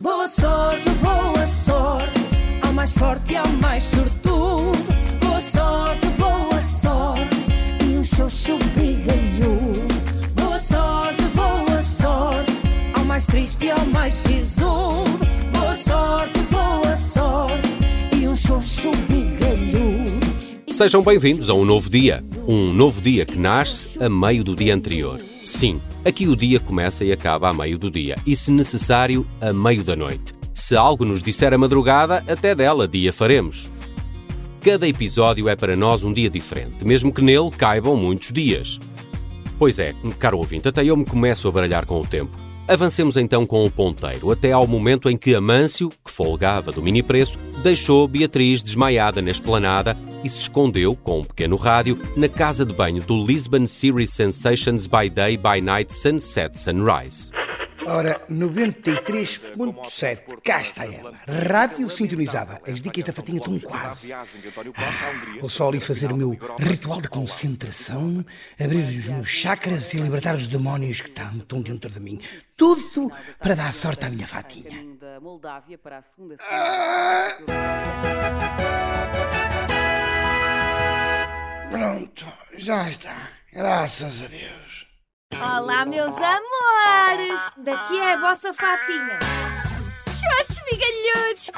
Boa sorte, boa sorte, ao mais forte e ao mais sortudo. Boa sorte, boa sorte, e um xoxo brigalhudo. Boa sorte, boa sorte, ao mais triste e ao mais sisudo. Boa sorte, boa sorte, e um xoxo brigalhudo. Sejam bem-vindos a um novo dia. Um novo dia que nasce a meio do dia anterior. Sim, aqui o dia começa e acaba a meio do dia, e se necessário, a meio da noite. Se algo nos disser a madrugada, até dela dia faremos. Cada episódio é para nós um dia diferente, mesmo que nele caibam muitos dias. Pois é, caro ouvinte, até eu me começo a baralhar com o tempo. Avancemos então com o ponteiro, até ao momento em que Amâncio, que folgava do mini preço, deixou Beatriz desmaiada na esplanada e se escondeu, com um pequeno rádio, na casa de banho do Lisbon Series Sensations by Day, by Night, Sunset, Sunrise. Ora, 93.7, cá está ela. Rádio sintonizada. As dicas da fatinha estão quase. Ah, vou só ali fazer o meu ritual de concentração, abrir os meus chakras e libertar os demónios que estão, estão dentro de mim. Tudo para dar sorte à minha fatinha. Ah! Já está. Graças a Deus. Olá, meus amores! Daqui é a vossa fatinha. Xoxos migalhudos!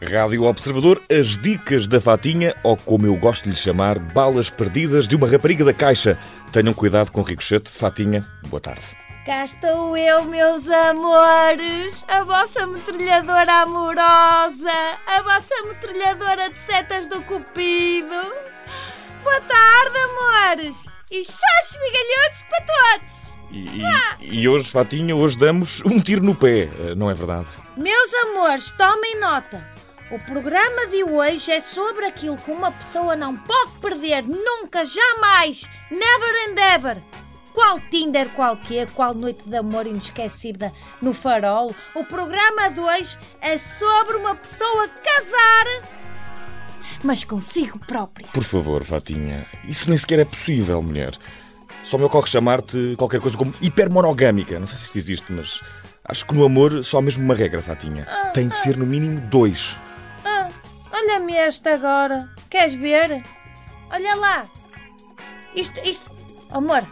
Rádio Observador, as dicas da Fatinha, ou como eu gosto de lhe chamar, balas perdidas de uma rapariga da caixa. Tenham cuidado com o ricochete. Fatinha, boa tarde. Cá estou eu, meus amores, a vossa metralhadora amorosa, a vossa metralhadora de setas do Cupido. Boa tarde, amores! E xoxos migalhudos para todos! E, e, e hoje, Fatinha, hoje damos um tiro no pé, eh, não é verdade? Meus amores, tomem nota. O programa de hoje é sobre aquilo que uma pessoa não pode perder nunca, jamais, never and ever. Qual Tinder, qual quê, qual noite de amor inesquecida no farol. O programa de hoje é sobre uma pessoa casar, mas consigo própria. Por favor, Fatinha, isso nem sequer é possível, mulher. Só me ocorre chamar-te qualquer coisa como hipermonogâmica. Não sei se isto existe, mas acho que no amor só há mesmo uma regra, Fatinha. Tem de ser no mínimo dois. Ah, olha-me esta agora. Queres ver? Olha lá. Isto, isto... Amor,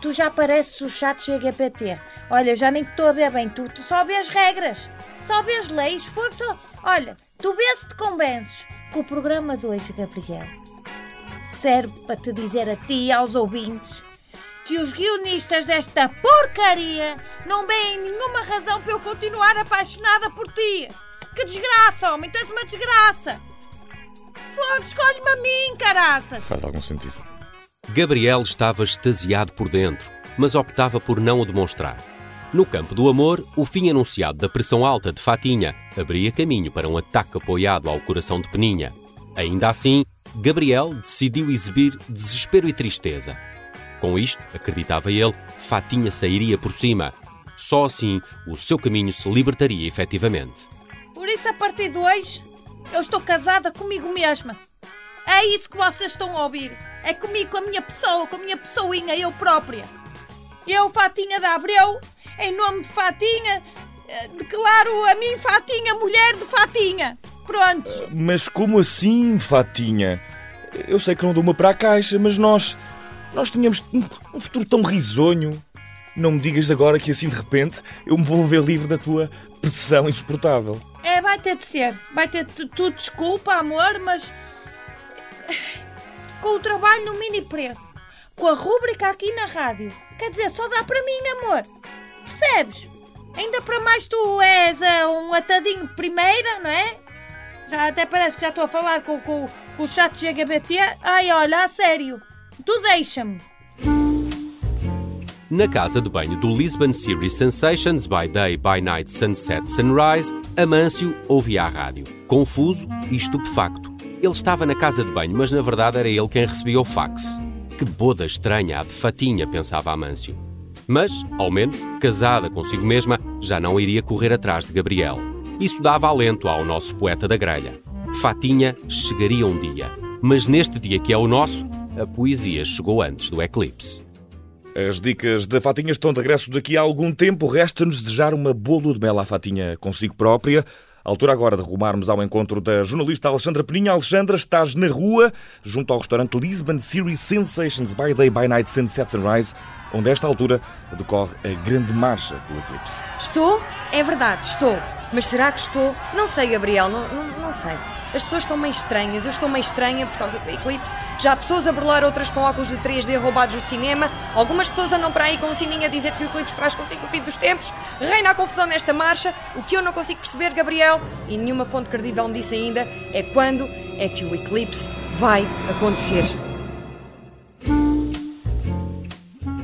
tu já pareces o chato GPT. Olha, já nem te estou a ver bem. Tu, tu só vês regras. Só vês leis. Fogo só... Olha, tu vês se te convences que o programa de hoje, Gabriel, serve para te dizer a ti e aos ouvintes que os guionistas desta porcaria não veem nenhuma razão para eu continuar apaixonada por ti. Que desgraça, homem, tu és uma desgraça. Foda, escolhe-me a mim, caraças. Faz algum sentido. Gabriel estava extasiado por dentro, mas optava por não o demonstrar. No campo do amor, o fim anunciado da pressão alta de Fatinha abria caminho para um ataque apoiado ao coração de Peninha. Ainda assim, Gabriel decidiu exibir desespero e tristeza. Com isto, acreditava ele, Fatinha sairia por cima. Só assim o seu caminho se libertaria efetivamente. Por isso, a partir de hoje, eu estou casada comigo mesma. É isso que vocês estão a ouvir. É comigo, com a minha pessoa, com a minha pessoinha, eu própria. Eu, Fatinha da Abreu, em nome de Fatinha, declaro a mim, Fatinha, mulher de Fatinha. Pronto. Mas como assim, Fatinha? Eu sei que não dou uma para a caixa, mas nós. Nós tínhamos um, futuro tão risonho. Não me digas agora que assim de repente eu me vou ver livre da tua pressão insuportável. É, vai ter de ser. Vai ter de. Tu desculpa, amor, mas. Com o trabalho no mini preço, com a rúbrica aqui na rádio, quer dizer, só dá para mim, amor. Percebes? Ainda para mais tu és uh, um atadinho de primeira, não é? Já até parece que já estou a falar com, com, com o chat GBT. Ai, olha, a sério. Tu deixa-me. Na casa de banho do Lisbon Series Sensations by Day, by Night, Sunset, Sunrise, Amâncio ouvia a rádio, confuso e estupefacto. Ele estava na casa de banho, mas na verdade era ele quem recebia o fax. Que boda estranha a de Fatinha, pensava Amâncio. Mas, ao menos, casada consigo mesma, já não iria correr atrás de Gabriel. Isso dava alento ao nosso poeta da grelha. Fatinha chegaria um dia, mas neste dia que é o nosso, a poesia chegou antes do eclipse. As dicas da Fatinha estão de regresso daqui a algum tempo. Resta-nos desejar uma boa lua de mel à Fatinha consigo própria. Altura agora de rumarmos ao encontro da jornalista Alexandra Peninha. Alexandra, estás na rua, junto ao restaurante Lisbon Series Sensations by Day, by Night, Sunset, Sunrise, onde a esta altura decorre a grande marcha do eclipse. Estou? É verdade, estou. Mas será que estou? Não sei, Gabriel, não, não, não sei. As pessoas estão meio estranhas, eu estou meio estranha por causa do eclipse. Já há pessoas a burlar, outras com óculos de 3D roubados do cinema. Algumas pessoas andam para aí com um sininho a dizer que o eclipse traz consigo o fim dos tempos. Reina a confusão nesta marcha. O que eu não consigo perceber, Gabriel, e nenhuma fonte credível me disse ainda, é quando é que o eclipse vai acontecer.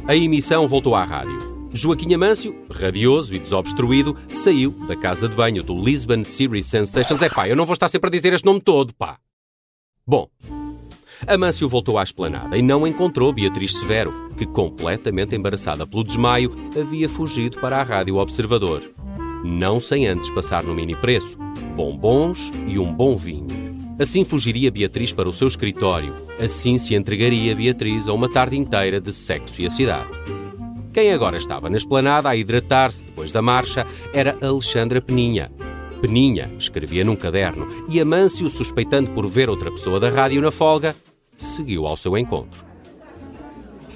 A emissão voltou à rádio. Joaquim Amâncio, radioso e desobstruído, saiu da casa de banho do Lisbon Series Sensations. É pá, eu não vou estar sempre a dizer este nome todo, pá. Bom, Amâncio voltou à esplanada e não encontrou Beatriz Severo, que, completamente embaraçada pelo desmaio, havia fugido para a Rádio Observador. Não sem antes passar no mini preço, bombons e um bom vinho. Assim fugiria Beatriz para o seu escritório. Assim se entregaria Beatriz a uma tarde inteira de sexo e a cidade. Quem agora estava na esplanada a hidratar-se depois da marcha era Alexandra Peninha. Peninha escrevia num caderno e Amâncio, suspeitando por ver outra pessoa da rádio na folga, seguiu ao seu encontro.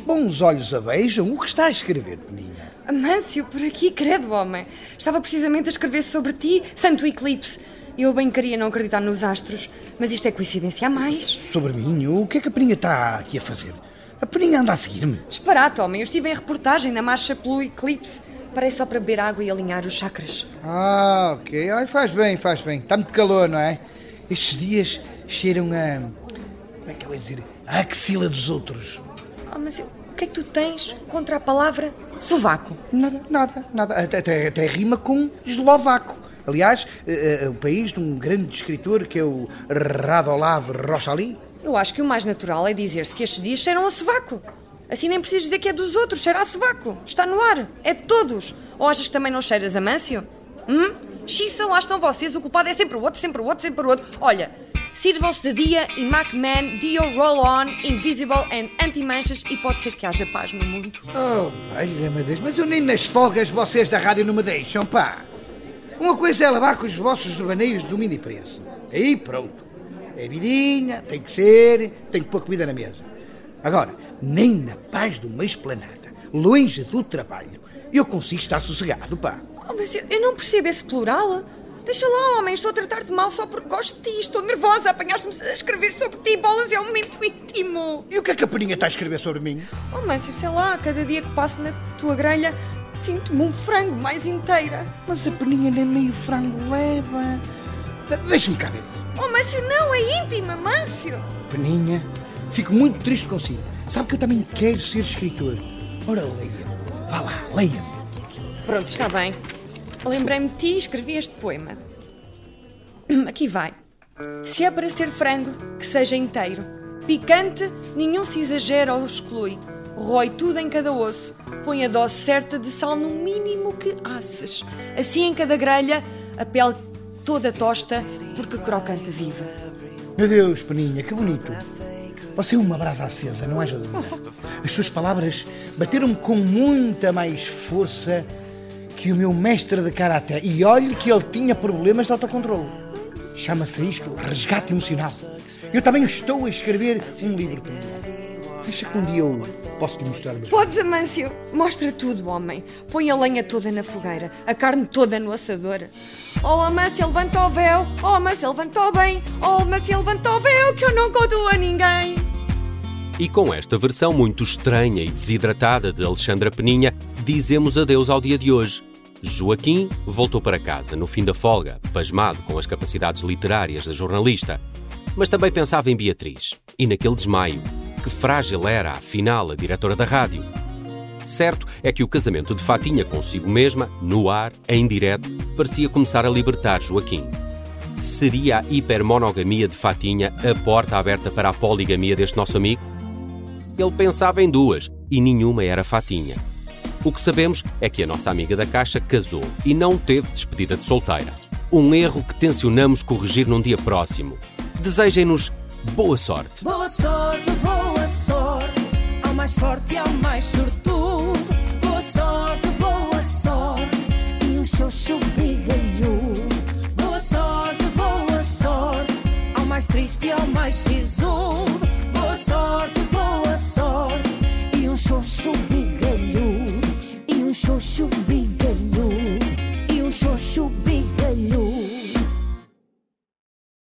Bons olhos a vejam o que está a escrever, Peninha. Amâncio, por aqui, credo, homem. Estava precisamente a escrever sobre ti, santo eclipse. Eu bem queria não acreditar nos astros, mas isto é coincidência a mais. Sobre mim, o que é que a Peninha está aqui a fazer? A Peninha anda a seguir-me. Disparate, homem. Eu estive em reportagem na marcha pelo eclipse. Parei só para beber água e alinhar os chakras. Ah, ok. Ai, faz bem, faz bem. Está muito calor, não é? Estes dias cheiram a. Como é que eu ia dizer? A axila dos outros. Oh, mas eu- o que é que tu tens contra a palavra sovaco? Nada, nada, nada. Até, até, até rima com eslovaco. Aliás, eh, eh, o país de um grande escritor que é o Radolav Rochali. Eu acho que o mais natural é dizer-se que estes dias cheiram a sovaco. Assim nem precisas dizer que é dos outros, cheira a sovaco. Está no ar, é de todos. Ou achas que também não cheiras a Mâncio? Hum? Xiça, lá estão vocês, o culpado é sempre o outro, sempre o outro, sempre o outro. Olha, sirvam-se de dia e MacMan, Dio Roll-On, Invisible and Anti-Manchas e pode ser que haja paz no mundo. Oh, valha-me Deus, mas eu nem nas folgas vocês da rádio não me deixam, pá. Uma coisa é lavar com os vossos devaneios do mini preço. Aí pronto. É vidinha, tem que ser, tem que pôr comida na mesa. Agora, nem na paz de uma esplanada, longe do trabalho, eu consigo estar sossegado, pá. Oh, mas eu, eu não percebo esse plural. Deixa lá, homem, estou a tratar-te mal só porque gosto de ti. Estou nervosa, apanhaste-me a escrever sobre ti. Bolas é um momento íntimo. E o que é que a Peninha está a escrever sobre mim? Oh, mas sei lá, cada dia que passo na tua grelha, sinto-me um frango mais inteira. Mas a Peninha nem meio frango leva. De- Deixa-me cá ver isso. Oh, Mâncio, não, é íntima, Mâncio. Peninha, fico muito triste consigo. Sabe que eu também quero ser escritor. Ora, leia-me. Vá lá, leia-me. Pronto, está bem. Lembrei-me de ti e escrevi este poema. Aqui vai. Se é para ser frango, que seja inteiro. Picante, nenhum se exagera ou exclui. Rói tudo em cada osso. Põe a dose certa de sal no mínimo que asses. Assim em cada grelha, a pele toda tosta, porque crocante viva. Meu Deus, Peninha, que bonito. Você é uma brasa acesa, não haja dúvida. As suas palavras bateram-me com muita mais força que o meu mestre de karatê. E olhe que ele tinha problemas de autocontrole. Chama-se isto resgate emocional. Eu também estou a escrever um livro por Deixa que um dia eu posso lhe mostrar o meu. Podes, Amâncio. Mostra tudo, homem. Põe a lenha toda na fogueira, a carne toda no assador. Oh, Amância, levanta o véu. Oh, Amância, levanta o bem. Oh, Amância, levanta o véu, que eu não conto a ninguém. E com esta versão muito estranha e desidratada de Alexandra Peninha, dizemos adeus ao dia de hoje. Joaquim voltou para casa no fim da folga, pasmado com as capacidades literárias da jornalista. Mas também pensava em Beatriz e naquele desmaio. Que frágil era, afinal, a diretora da rádio. Certo é que o casamento de Fatinha consigo mesma, no ar, em direto, parecia começar a libertar Joaquim. Seria a hipermonogamia de Fatinha a porta aberta para a poligamia deste nosso amigo? Ele pensava em duas e nenhuma era Fatinha. O que sabemos é que a nossa amiga da Caixa casou e não teve despedida de solteira. Um erro que tencionamos corrigir num dia próximo. Desejem-nos boa sorte. Boa sorte, boa mais forte é e ao mais sortudo. Boa sorte, boa sorte. E o xoxo brigalhudo. Boa sorte, boa sorte. Ao mais triste e ao mais sisudo.